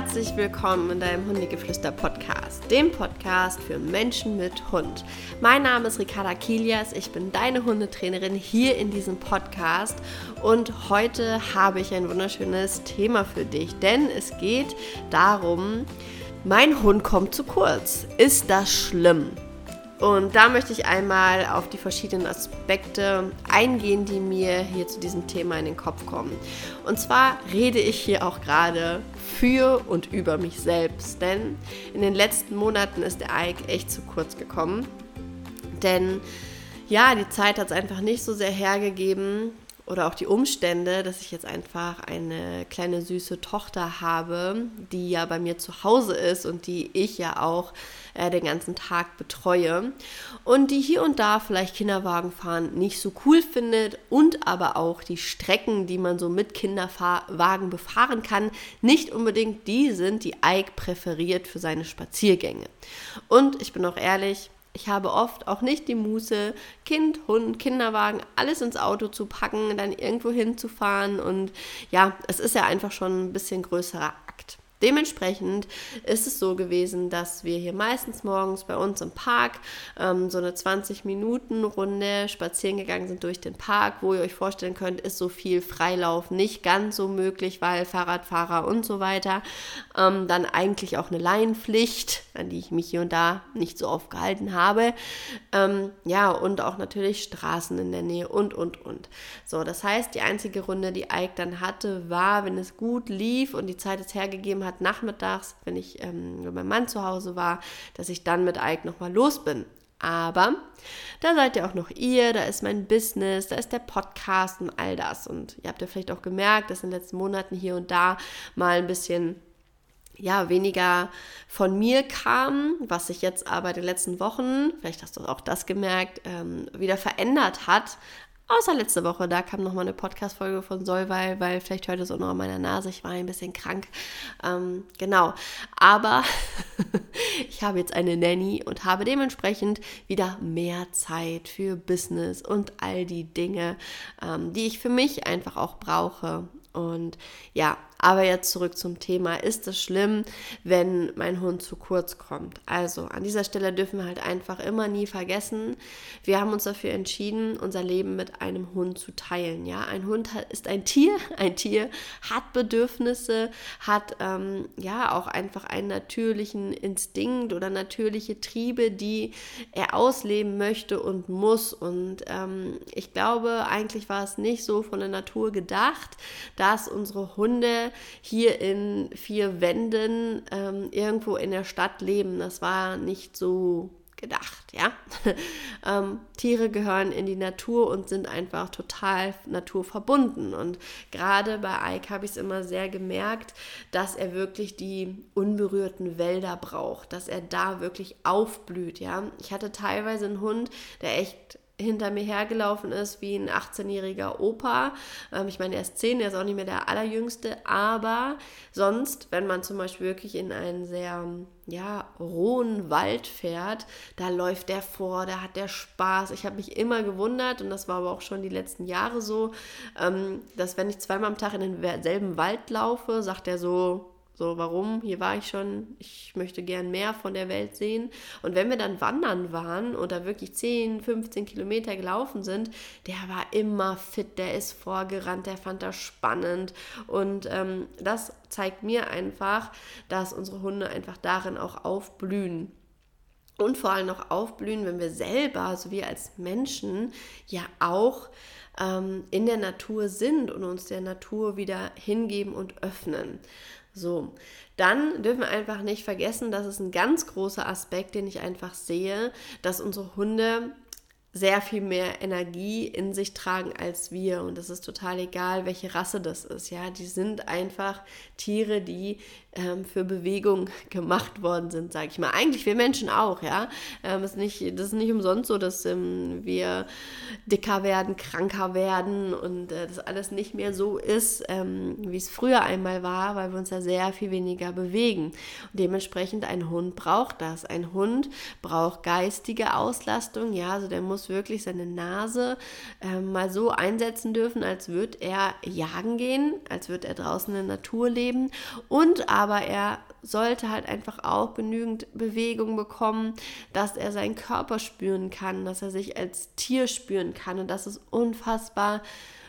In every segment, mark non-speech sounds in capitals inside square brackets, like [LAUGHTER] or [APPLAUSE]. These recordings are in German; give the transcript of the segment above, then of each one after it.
herzlich willkommen in deinem Hundegeflüster-Podcast, dem Podcast für Menschen mit Hund. Mein Name ist Ricarda Kilias, ich bin deine Hundetrainerin hier in diesem Podcast und heute habe ich ein wunderschönes Thema für dich, denn es geht darum, mein Hund kommt zu kurz. Ist das schlimm? Und da möchte ich einmal auf die verschiedenen Aspekte eingehen, die mir hier zu diesem Thema in den Kopf kommen. Und zwar rede ich hier auch gerade für und über mich selbst, denn in den letzten Monaten ist der Ike echt zu kurz gekommen. Denn ja, die Zeit hat es einfach nicht so sehr hergegeben, oder auch die Umstände, dass ich jetzt einfach eine kleine süße Tochter habe, die ja bei mir zu Hause ist und die ich ja auch äh, den ganzen Tag betreue und die hier und da vielleicht Kinderwagenfahren nicht so cool findet und aber auch die Strecken, die man so mit Kinderwagen befahren kann, nicht unbedingt die sind, die Ike präferiert für seine Spaziergänge. Und ich bin auch ehrlich, ich habe oft auch nicht die Muße, Kind, Hund, Kinderwagen, alles ins Auto zu packen, dann irgendwo hinzufahren. Und ja, es ist ja einfach schon ein bisschen größerer Dementsprechend ist es so gewesen, dass wir hier meistens morgens bei uns im Park ähm, so eine 20-Minuten-Runde spazieren gegangen sind durch den Park, wo ihr euch vorstellen könnt, ist so viel Freilauf nicht ganz so möglich, weil Fahrradfahrer und so weiter. Ähm, dann eigentlich auch eine Laienpflicht, an die ich mich hier und da nicht so oft gehalten habe. Ähm, ja, und auch natürlich Straßen in der Nähe und, und, und. So, das heißt, die einzige Runde, die Ike dann hatte, war, wenn es gut lief und die Zeit es hergegeben hat, hat, nachmittags, wenn ich ähm, mit meinem Mann zu Hause war, dass ich dann mit Ike nochmal los bin. Aber da seid ihr auch noch ihr, da ist mein Business, da ist der Podcast und all das. Und ihr habt ja vielleicht auch gemerkt, dass in den letzten Monaten hier und da mal ein bisschen ja, weniger von mir kam, was sich jetzt aber in den letzten Wochen, vielleicht hast du auch das gemerkt, ähm, wieder verändert hat. Außer letzte Woche, da kam nochmal eine Podcast-Folge von Solveig, weil vielleicht hört es auch noch an meiner Nase, ich war ein bisschen krank. Ähm, genau. Aber [LAUGHS] ich habe jetzt eine Nanny und habe dementsprechend wieder mehr Zeit für Business und all die Dinge, ähm, die ich für mich einfach auch brauche. Und ja, aber jetzt zurück zum Thema. Ist es schlimm, wenn mein Hund zu kurz kommt? Also an dieser Stelle dürfen wir halt einfach immer nie vergessen, wir haben uns dafür entschieden, unser Leben mit einem Hund zu teilen. Ja, ein Hund ist ein Tier, [LAUGHS] ein Tier hat Bedürfnisse, hat ähm, ja auch einfach einen natürlichen Instinkt oder natürliche Triebe, die er ausleben möchte und muss. Und ähm, ich glaube, eigentlich war es nicht so von der Natur gedacht, dass unsere Hunde hier in vier Wänden ähm, irgendwo in der Stadt leben. Das war nicht so gedacht, ja. [LAUGHS] ähm, Tiere gehören in die Natur und sind einfach total naturverbunden. Und gerade bei Ike habe ich es immer sehr gemerkt, dass er wirklich die unberührten Wälder braucht, dass er da wirklich aufblüht, ja. Ich hatte teilweise einen Hund, der echt hinter mir hergelaufen ist wie ein 18-jähriger Opa. Ähm, ich meine, er ist 10, er ist auch nicht mehr der allerjüngste, aber sonst, wenn man zum Beispiel wirklich in einen sehr ja, rohen Wald fährt, da läuft der vor, da hat der Spaß. Ich habe mich immer gewundert, und das war aber auch schon die letzten Jahre so, ähm, dass wenn ich zweimal am Tag in denselben Wald laufe, sagt er so, so, warum? Hier war ich schon, ich möchte gern mehr von der Welt sehen. Und wenn wir dann wandern waren oder wirklich 10, 15 Kilometer gelaufen sind, der war immer fit, der ist vorgerannt, der fand das spannend. Und ähm, das zeigt mir einfach, dass unsere Hunde einfach darin auch aufblühen und vor allem auch aufblühen, wenn wir selber, so wie als Menschen, ja auch ähm, in der Natur sind und uns der Natur wieder hingeben und öffnen. So, dann dürfen wir einfach nicht vergessen, das ist ein ganz großer Aspekt, den ich einfach sehe, dass unsere Hunde sehr viel mehr Energie in sich tragen als wir. Und es ist total egal, welche Rasse das ist. Ja, die sind einfach Tiere, die ähm, für Bewegung [LAUGHS] gemacht worden sind, sage ich mal. Eigentlich wir Menschen auch, ja. Ähm, ist nicht, das ist nicht umsonst so, dass ähm, wir dicker werden, kranker werden und äh, das alles nicht mehr so ist, ähm, wie es früher einmal war, weil wir uns ja sehr viel weniger bewegen. Und dementsprechend ein Hund braucht das. Ein Hund braucht geistige Auslastung, ja, also der muss muss wirklich seine Nase äh, mal so einsetzen dürfen, als würde er jagen gehen, als würde er draußen in der Natur leben. Und aber er sollte halt einfach auch genügend Bewegung bekommen, dass er seinen Körper spüren kann, dass er sich als Tier spüren kann. Und das ist unfassbar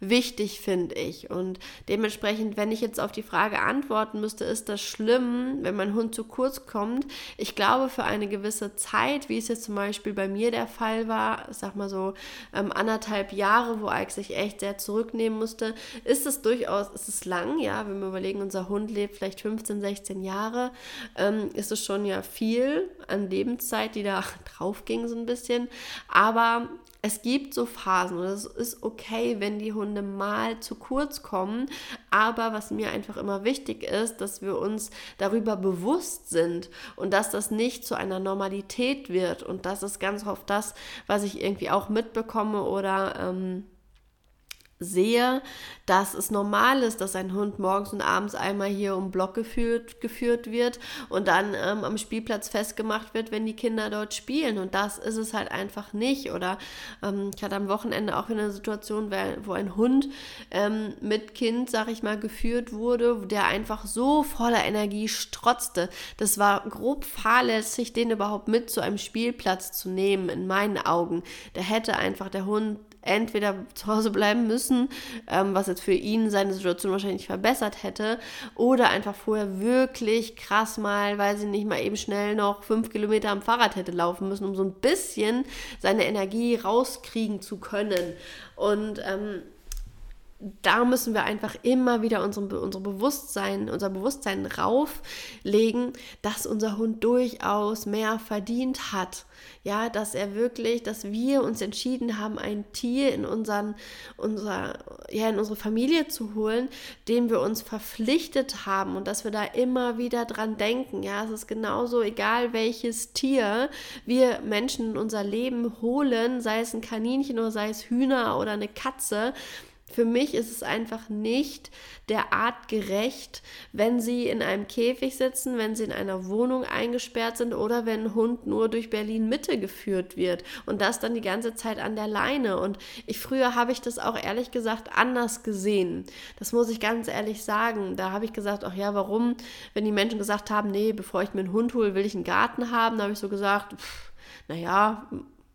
wichtig, finde ich. Und dementsprechend, wenn ich jetzt auf die Frage antworten müsste, ist das schlimm, wenn mein Hund zu kurz kommt? Ich glaube, für eine gewisse Zeit, wie es jetzt zum Beispiel bei mir der Fall war, ich sag mal so ähm, anderthalb Jahre, wo Ike sich echt sehr zurücknehmen musste, ist es durchaus, ist es lang, ja, wenn wir überlegen, unser Hund lebt vielleicht 15, 16 Jahre, ähm, ist es schon ja viel an Lebenszeit, die da [LAUGHS] drauf ging so ein bisschen. Aber es gibt so Phasen und es ist okay, wenn die Hunde mal zu kurz kommen. Aber was mir einfach immer wichtig ist, dass wir uns darüber bewusst sind und dass das nicht zu einer Normalität wird. Und das ist ganz oft das, was ich irgendwie auch mitbekomme oder ähm, sehe, dass es normal ist, dass ein Hund morgens und abends einmal hier um Block geführt, geführt wird und dann ähm, am Spielplatz festgemacht wird, wenn die Kinder dort spielen. Und das ist es halt einfach nicht. Oder ähm, ich hatte am Wochenende auch eine Situation, wo ein Hund ähm, mit Kind, sag ich mal, geführt wurde, der einfach so voller Energie strotzte. Das war grob fahrlässig, den überhaupt mit zu einem Spielplatz zu nehmen, in meinen Augen. Da hätte einfach der Hund entweder zu Hause bleiben müssen, ähm, was jetzt für ihn seine Situation wahrscheinlich verbessert hätte, oder einfach vorher wirklich krass mal, weil sie nicht mal eben schnell noch fünf Kilometer am Fahrrad hätte laufen müssen, um so ein bisschen seine Energie rauskriegen zu können. Und ähm, da müssen wir einfach immer wieder unsere, unsere Bewusstsein, unser Bewusstsein rauflegen, dass unser Hund durchaus mehr verdient hat. Ja, dass er wirklich, dass wir uns entschieden haben, ein Tier in unseren, unser, ja, in unsere Familie zu holen, dem wir uns verpflichtet haben und dass wir da immer wieder dran denken. Ja, es ist genauso egal, welches Tier wir Menschen in unser Leben holen, sei es ein Kaninchen oder sei es Hühner oder eine Katze für mich ist es einfach nicht der Art gerecht, wenn sie in einem Käfig sitzen, wenn sie in einer Wohnung eingesperrt sind oder wenn ein Hund nur durch Berlin Mitte geführt wird und das dann die ganze Zeit an der Leine. Und ich früher habe ich das auch ehrlich gesagt anders gesehen. Das muss ich ganz ehrlich sagen. Da habe ich gesagt, ach ja, warum, wenn die Menschen gesagt haben, nee, bevor ich mir einen Hund hole, will ich einen Garten haben, da habe ich so gesagt, pff, naja,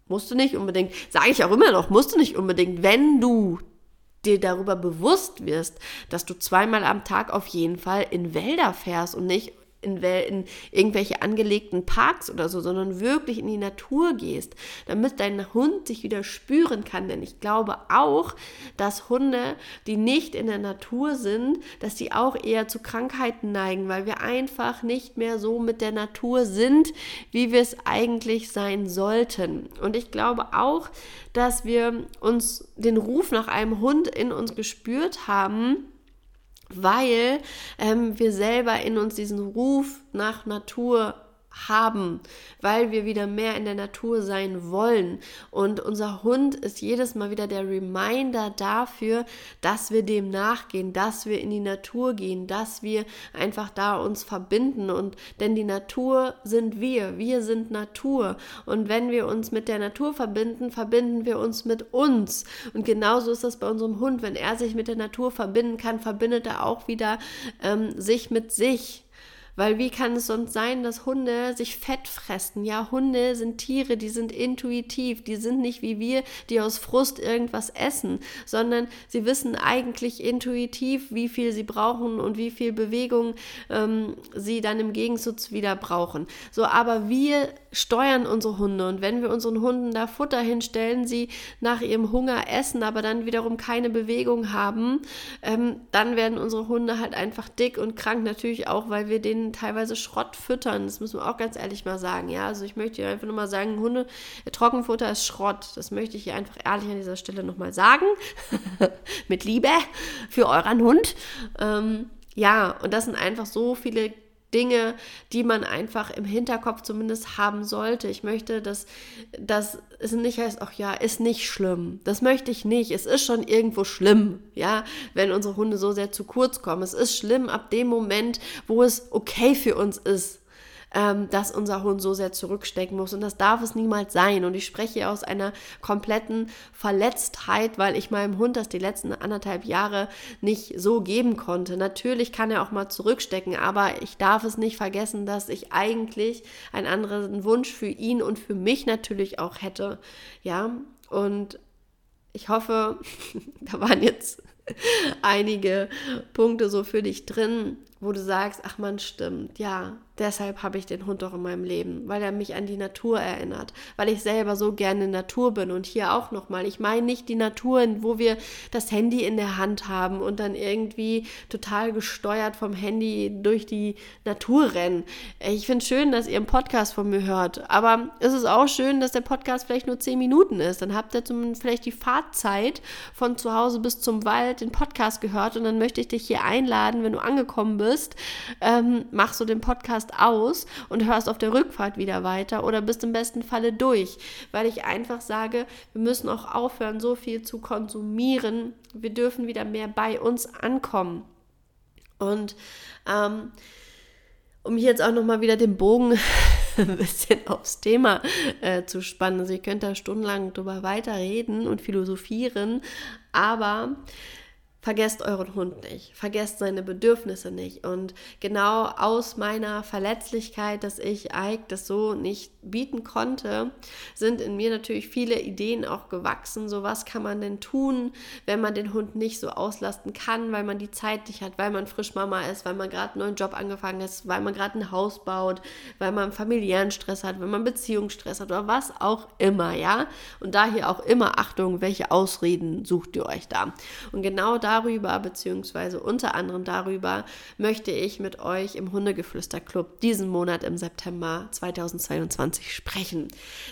musst du nicht unbedingt, sage ich auch immer noch, musst du nicht unbedingt, wenn du dir darüber bewusst wirst, dass du zweimal am Tag auf jeden Fall in Wälder fährst und nicht in, in, irgendwelche angelegten Parks oder so, sondern wirklich in die Natur gehst, damit dein Hund sich wieder spüren kann. Denn ich glaube auch, dass Hunde, die nicht in der Natur sind, dass die auch eher zu Krankheiten neigen, weil wir einfach nicht mehr so mit der Natur sind, wie wir es eigentlich sein sollten. Und ich glaube auch, dass wir uns den Ruf nach einem Hund in uns gespürt haben, weil ähm, wir selber in uns diesen Ruf nach Natur haben, weil wir wieder mehr in der Natur sein wollen. Und unser Hund ist jedes Mal wieder der Reminder dafür, dass wir dem nachgehen, dass wir in die Natur gehen, dass wir einfach da uns verbinden. Und denn die Natur sind wir, wir sind Natur. Und wenn wir uns mit der Natur verbinden, verbinden wir uns mit uns. Und genauso ist das bei unserem Hund. Wenn er sich mit der Natur verbinden kann, verbindet er auch wieder ähm, sich mit sich. Weil wie kann es sonst sein, dass Hunde sich fett fressen? Ja, Hunde sind Tiere, die sind intuitiv, die sind nicht wie wir, die aus Frust irgendwas essen, sondern sie wissen eigentlich intuitiv, wie viel sie brauchen und wie viel Bewegung ähm, sie dann im Gegensatz wieder brauchen. So, aber wir steuern unsere Hunde und wenn wir unseren Hunden da Futter hinstellen, sie nach ihrem Hunger essen, aber dann wiederum keine Bewegung haben, ähm, dann werden unsere Hunde halt einfach dick und krank, natürlich auch, weil wir denen teilweise Schrott füttern. Das müssen wir auch ganz ehrlich mal sagen. Ja, also ich möchte hier einfach nur mal sagen, Hunde, Trockenfutter ist Schrott. Das möchte ich hier einfach ehrlich an dieser Stelle nochmal sagen. [LAUGHS] Mit Liebe für euren Hund. Ähm, ja, und das sind einfach so viele Dinge, die man einfach im Hinterkopf zumindest haben sollte. Ich möchte, dass, dass es nicht heißt, ach ja, ist nicht schlimm. Das möchte ich nicht. Es ist schon irgendwo schlimm, ja, wenn unsere Hunde so sehr zu kurz kommen. Es ist schlimm ab dem Moment, wo es okay für uns ist. Ähm, dass unser Hund so sehr zurückstecken muss. Und das darf es niemals sein. Und ich spreche aus einer kompletten Verletztheit, weil ich meinem Hund das die letzten anderthalb Jahre nicht so geben konnte. Natürlich kann er auch mal zurückstecken, aber ich darf es nicht vergessen, dass ich eigentlich einen anderen Wunsch für ihn und für mich natürlich auch hätte. Ja, und ich hoffe, [LAUGHS] da waren jetzt einige Punkte so für dich drin, wo du sagst, ach man, stimmt, ja, deshalb habe ich den Hund doch in meinem Leben, weil er mich an die Natur erinnert, weil ich selber so gerne Natur bin. Und hier auch nochmal, ich meine nicht die Natur, wo wir das Handy in der Hand haben und dann irgendwie total gesteuert vom Handy durch die Natur rennen. Ich finde es schön, dass ihr einen Podcast von mir hört, aber es ist auch schön, dass der Podcast vielleicht nur zehn Minuten ist, dann habt ihr zumindest vielleicht die Fahrzeit von zu Hause bis zum Wald den Podcast gehört und dann möchte ich dich hier einladen, wenn du angekommen bist, ähm, machst du den Podcast aus und hörst auf der Rückfahrt wieder weiter oder bist im besten Falle durch, weil ich einfach sage, wir müssen auch aufhören, so viel zu konsumieren. Wir dürfen wieder mehr bei uns ankommen. Und ähm, um hier jetzt auch nochmal wieder den Bogen [LAUGHS] ein bisschen aufs Thema äh, zu spannen. Also ihr könnt da stundenlang drüber weiterreden und philosophieren, aber Vergesst euren Hund nicht, vergesst seine Bedürfnisse nicht. Und genau aus meiner Verletzlichkeit, dass ich Ike das so nicht bieten konnte, sind in mir natürlich viele Ideen auch gewachsen. So was kann man denn tun, wenn man den Hund nicht so auslasten kann, weil man die Zeit nicht hat, weil man frisch Mama ist, weil man gerade einen neuen Job angefangen ist, weil man gerade ein Haus baut, weil man familiären Stress hat, wenn man Beziehungsstress hat oder was auch immer, ja. Und daher auch immer Achtung, welche Ausreden sucht ihr euch da? Und genau da darüber, beziehungsweise unter anderem darüber, möchte ich mit euch im Hundegeflüster-Club diesen Monat im September 2022 sprechen.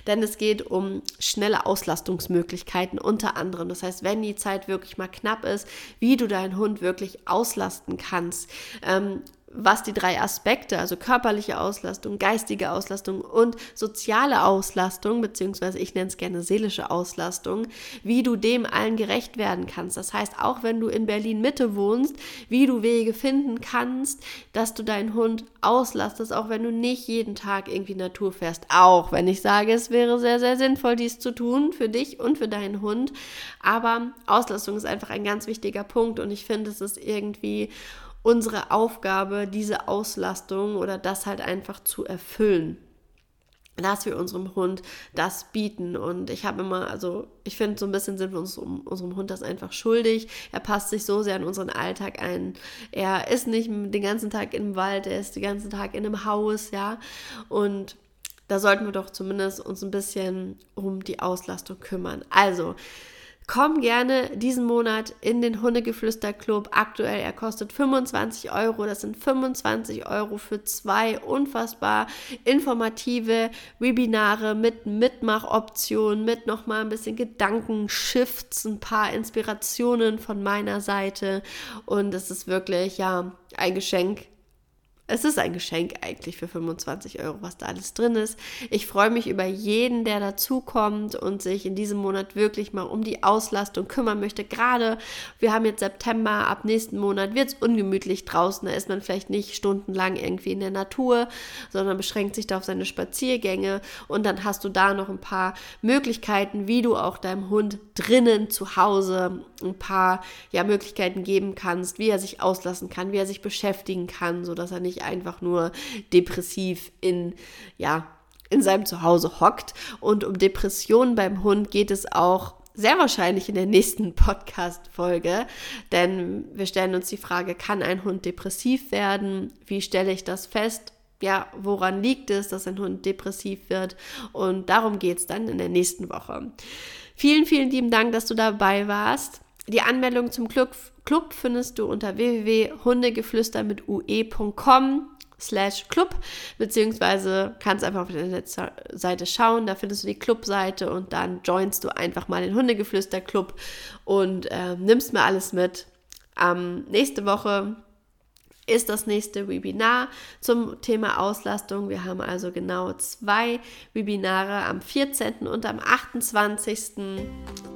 Denn es geht um schnelle Auslastungsmöglichkeiten unter anderem. Das heißt, wenn die Zeit wirklich mal knapp ist, wie du deinen Hund wirklich auslasten kannst. Ähm, was die drei Aspekte, also körperliche Auslastung, geistige Auslastung und soziale Auslastung, beziehungsweise ich nenne es gerne seelische Auslastung, wie du dem allen gerecht werden kannst. Das heißt, auch wenn du in Berlin Mitte wohnst, wie du Wege finden kannst, dass du deinen Hund auslastest, auch wenn du nicht jeden Tag irgendwie Natur fährst. Auch wenn ich sage, es wäre sehr, sehr sinnvoll, dies zu tun für dich und für deinen Hund. Aber Auslastung ist einfach ein ganz wichtiger Punkt und ich finde, es ist irgendwie unsere Aufgabe, diese Auslastung oder das halt einfach zu erfüllen dass wir unserem Hund das bieten. Und ich habe immer, also ich finde, so ein bisschen sind wir uns um, unserem Hund das einfach schuldig. Er passt sich so sehr in unseren Alltag ein. Er ist nicht den ganzen Tag im Wald, er ist den ganzen Tag in einem Haus, ja. Und da sollten wir doch zumindest uns ein bisschen um die Auslastung kümmern. Also, Komm gerne diesen Monat in den Hundegeflüster-Club. Aktuell, er kostet 25 Euro. Das sind 25 Euro für zwei unfassbar informative Webinare mit Mitmachoptionen, mit nochmal ein bisschen Gedankenshifts, ein paar Inspirationen von meiner Seite. Und es ist wirklich, ja, ein Geschenk es ist ein Geschenk eigentlich für 25 Euro, was da alles drin ist. Ich freue mich über jeden, der dazukommt und sich in diesem Monat wirklich mal um die Auslastung kümmern möchte. Gerade, wir haben jetzt September, ab nächsten Monat wird es ungemütlich draußen. Da ist man vielleicht nicht stundenlang irgendwie in der Natur, sondern beschränkt sich da auf seine Spaziergänge. Und dann hast du da noch ein paar Möglichkeiten, wie du auch deinem Hund drinnen zu Hause ein paar ja, Möglichkeiten geben kannst, wie er sich auslassen kann, wie er sich beschäftigen kann, sodass er nicht nicht einfach nur depressiv in, ja, in seinem Zuhause hockt. Und um Depressionen beim Hund geht es auch sehr wahrscheinlich in der nächsten [LAUGHS] Podcast-Folge, denn wir stellen uns die Frage, kann ein Hund depressiv werden? Wie stelle ich das fest? Ja, woran liegt es, dass ein Hund depressiv wird? Und darum geht es dann in der nächsten Woche. Vielen, vielen lieben Dank, dass du dabei warst. Die Anmeldung zum Club, Club findest du unter www.hundegeflüster mit ue.com slash Club, beziehungsweise kannst einfach auf der Seite schauen, da findest du die Clubseite und dann joinst du einfach mal den Hundegeflüster Club und äh, nimmst mir alles mit. Ähm, nächste Woche ist das nächste Webinar zum Thema Auslastung. Wir haben also genau zwei Webinare am 14. und am 28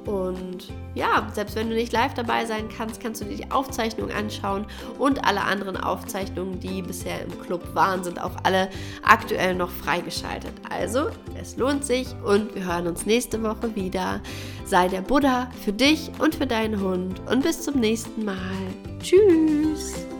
Und ja, selbst wenn du nicht live dabei sein kannst, kannst du dir die Aufzeichnung anschauen und alle anderen Aufzeichnungen, die bisher im Club waren, sind auch alle aktuell noch freigeschaltet. Also, es lohnt sich und wir hören uns nächste Woche wieder. Sei der Buddha für dich und für deinen Hund und bis zum nächsten Mal. Tschüss!